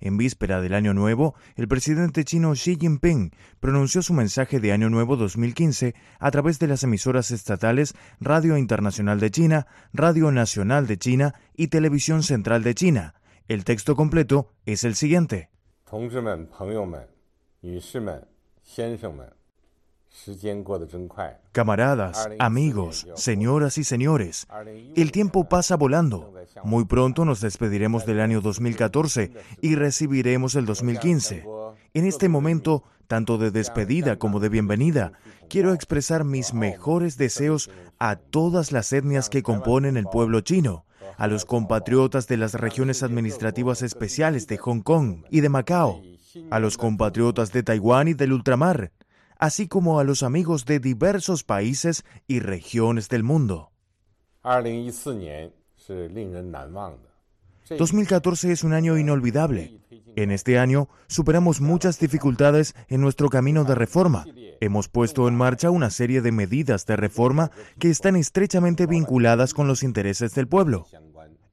En víspera del Año Nuevo, el presidente chino Xi Jinping pronunció su mensaje de Año Nuevo 2015 a través de las emisoras estatales Radio Internacional de China, Radio Nacional de China y Televisión Central de China. El texto completo es el siguiente. Camaradas, amigos, señoras y señores, el tiempo pasa volando. Muy pronto nos despediremos del año 2014 y recibiremos el 2015. En este momento, tanto de despedida como de bienvenida, quiero expresar mis mejores deseos a todas las etnias que componen el pueblo chino, a los compatriotas de las regiones administrativas especiales de Hong Kong y de Macao, a los compatriotas de Taiwán y del ultramar, así como a los amigos de diversos países y regiones del mundo. 2014 es un año inolvidable. En este año superamos muchas dificultades en nuestro camino de reforma. Hemos puesto en marcha una serie de medidas de reforma que están estrechamente vinculadas con los intereses del pueblo.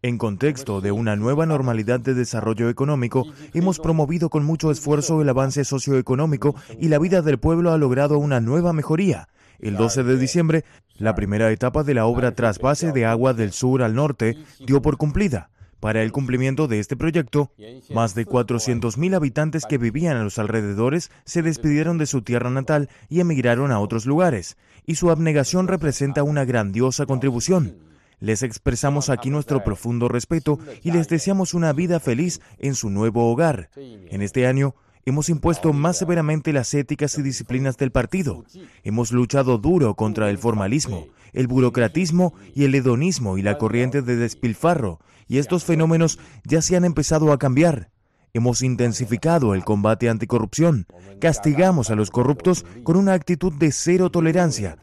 En contexto de una nueva normalidad de desarrollo económico, hemos promovido con mucho esfuerzo el avance socioeconómico y la vida del pueblo ha logrado una nueva mejoría. El 12 de diciembre, la primera etapa de la obra trasvase de agua del sur al norte dio por cumplida. Para el cumplimiento de este proyecto, más de 400.000 habitantes que vivían a los alrededores se despidieron de su tierra natal y emigraron a otros lugares, y su abnegación representa una grandiosa contribución. Les expresamos aquí nuestro profundo respeto y les deseamos una vida feliz en su nuevo hogar. En este año, hemos impuesto más severamente las éticas y disciplinas del partido. Hemos luchado duro contra el formalismo, el burocratismo y el hedonismo y la corriente de despilfarro, y estos fenómenos ya se han empezado a cambiar. Hemos intensificado el combate anticorrupción, castigamos a los corruptos con una actitud de cero tolerancia,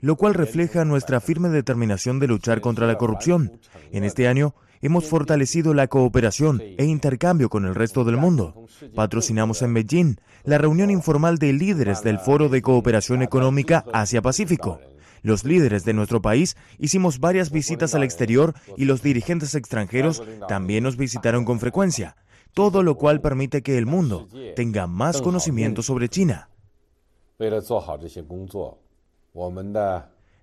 lo cual refleja nuestra firme determinación de luchar contra la corrupción. En este año hemos fortalecido la cooperación e intercambio con el resto del mundo. Patrocinamos en Beijing la reunión informal de líderes del Foro de Cooperación Económica Asia-Pacífico. Los líderes de nuestro país hicimos varias visitas al exterior y los dirigentes extranjeros también nos visitaron con frecuencia, todo lo cual permite que el mundo tenga más conocimiento sobre China.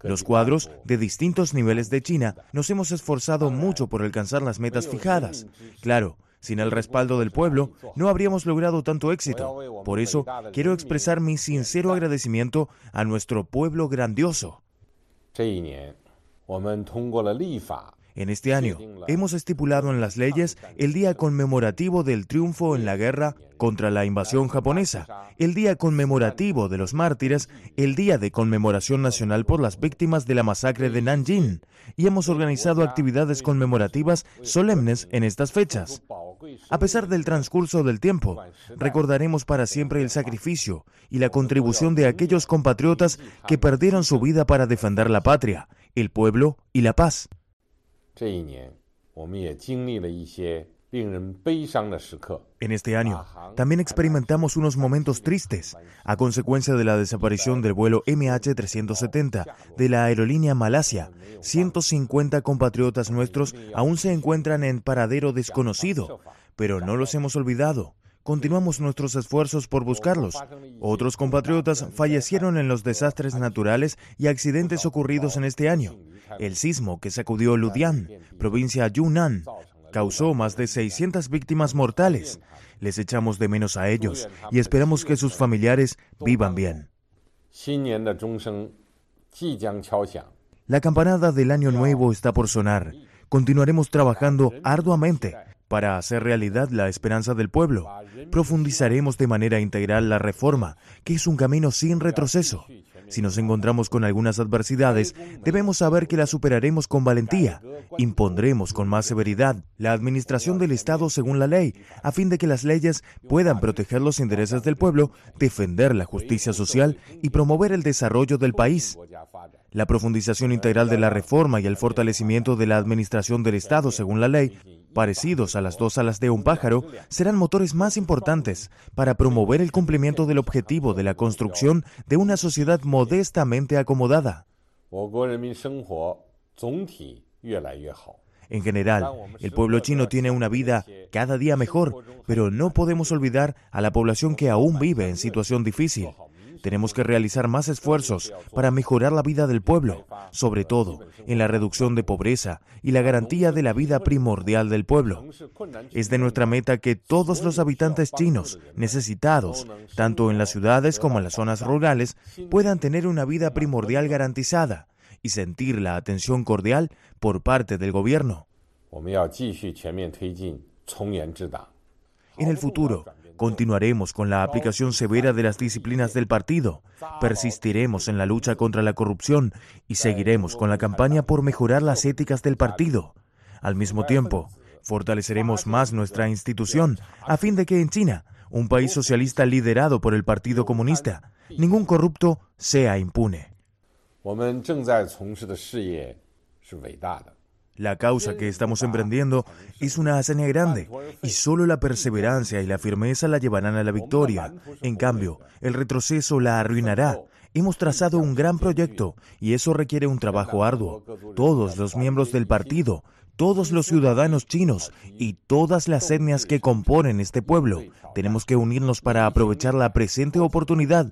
Los cuadros de distintos niveles de China nos hemos esforzado mucho por alcanzar las metas fijadas. Claro, sin el respaldo del pueblo no habríamos logrado tanto éxito. Por eso quiero expresar mi sincero agradecimiento a nuestro pueblo grandioso. En este año, hemos estipulado en las leyes el día conmemorativo del triunfo en la guerra contra la invasión japonesa, el día conmemorativo de los mártires, el día de conmemoración nacional por las víctimas de la masacre de Nanjing, y hemos organizado actividades conmemorativas solemnes en estas fechas. A pesar del transcurso del tiempo, recordaremos para siempre el sacrificio y la contribución de aquellos compatriotas que perdieron su vida para defender la patria, el pueblo y la paz. En este año, también experimentamos unos momentos tristes a consecuencia de la desaparición del vuelo MH370 de la aerolínea Malasia. 150 compatriotas nuestros aún se encuentran en paradero desconocido, pero no los hemos olvidado. Continuamos nuestros esfuerzos por buscarlos. Otros compatriotas fallecieron en los desastres naturales y accidentes ocurridos en este año. El sismo que sacudió Ludian, provincia Yunnan, causó más de 600 víctimas mortales. Les echamos de menos a ellos y esperamos que sus familiares vivan bien. La campanada del año nuevo está por sonar. Continuaremos trabajando arduamente para hacer realidad la esperanza del pueblo. Profundizaremos de manera integral la reforma, que es un camino sin retroceso. Si nos encontramos con algunas adversidades, debemos saber que las superaremos con valentía. Impondremos con más severidad la administración del Estado según la ley, a fin de que las leyes puedan proteger los intereses del pueblo, defender la justicia social y promover el desarrollo del país. La profundización integral de la reforma y el fortalecimiento de la administración del Estado según la ley parecidos a las dos alas de un pájaro, serán motores más importantes para promover el cumplimiento del objetivo de la construcción de una sociedad modestamente acomodada. En general, el pueblo chino tiene una vida cada día mejor, pero no podemos olvidar a la población que aún vive en situación difícil. Tenemos que realizar más esfuerzos para mejorar la vida del pueblo, sobre todo en la reducción de pobreza y la garantía de la vida primordial del pueblo. Es de nuestra meta que todos los habitantes chinos necesitados, tanto en las ciudades como en las zonas rurales, puedan tener una vida primordial garantizada y sentir la atención cordial por parte del gobierno. En el futuro, continuaremos con la aplicación severa de las disciplinas del partido, persistiremos en la lucha contra la corrupción y seguiremos con la campaña por mejorar las éticas del partido. Al mismo tiempo, fortaleceremos más nuestra institución a fin de que en China, un país socialista liderado por el Partido Comunista, ningún corrupto sea impune. La causa que estamos emprendiendo es una hazaña grande y solo la perseverancia y la firmeza la llevarán a la victoria. En cambio, el retroceso la arruinará. Hemos trazado un gran proyecto y eso requiere un trabajo arduo. Todos los miembros del partido, todos los ciudadanos chinos y todas las etnias que componen este pueblo tenemos que unirnos para aprovechar la presente oportunidad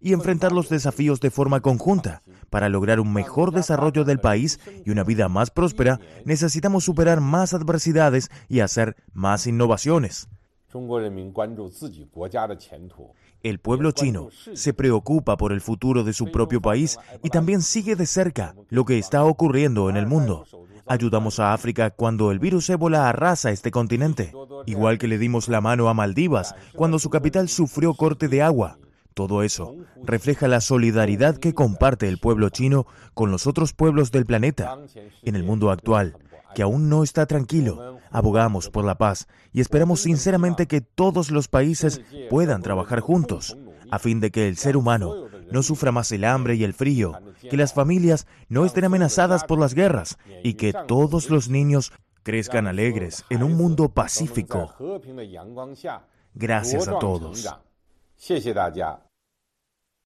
y enfrentar los desafíos de forma conjunta. Para lograr un mejor desarrollo del país y una vida más próspera, necesitamos superar más adversidades y hacer más innovaciones. El pueblo chino se preocupa por el futuro de su propio país y también sigue de cerca lo que está ocurriendo en el mundo. Ayudamos a África cuando el virus ébola arrasa este continente, igual que le dimos la mano a Maldivas cuando su capital sufrió corte de agua. Todo eso refleja la solidaridad que comparte el pueblo chino con los otros pueblos del planeta. En el mundo actual, que aún no está tranquilo, abogamos por la paz y esperamos sinceramente que todos los países puedan trabajar juntos, a fin de que el ser humano no sufra más el hambre y el frío, que las familias no estén amenazadas por las guerras y que todos los niños crezcan alegres en un mundo pacífico. Gracias a todos.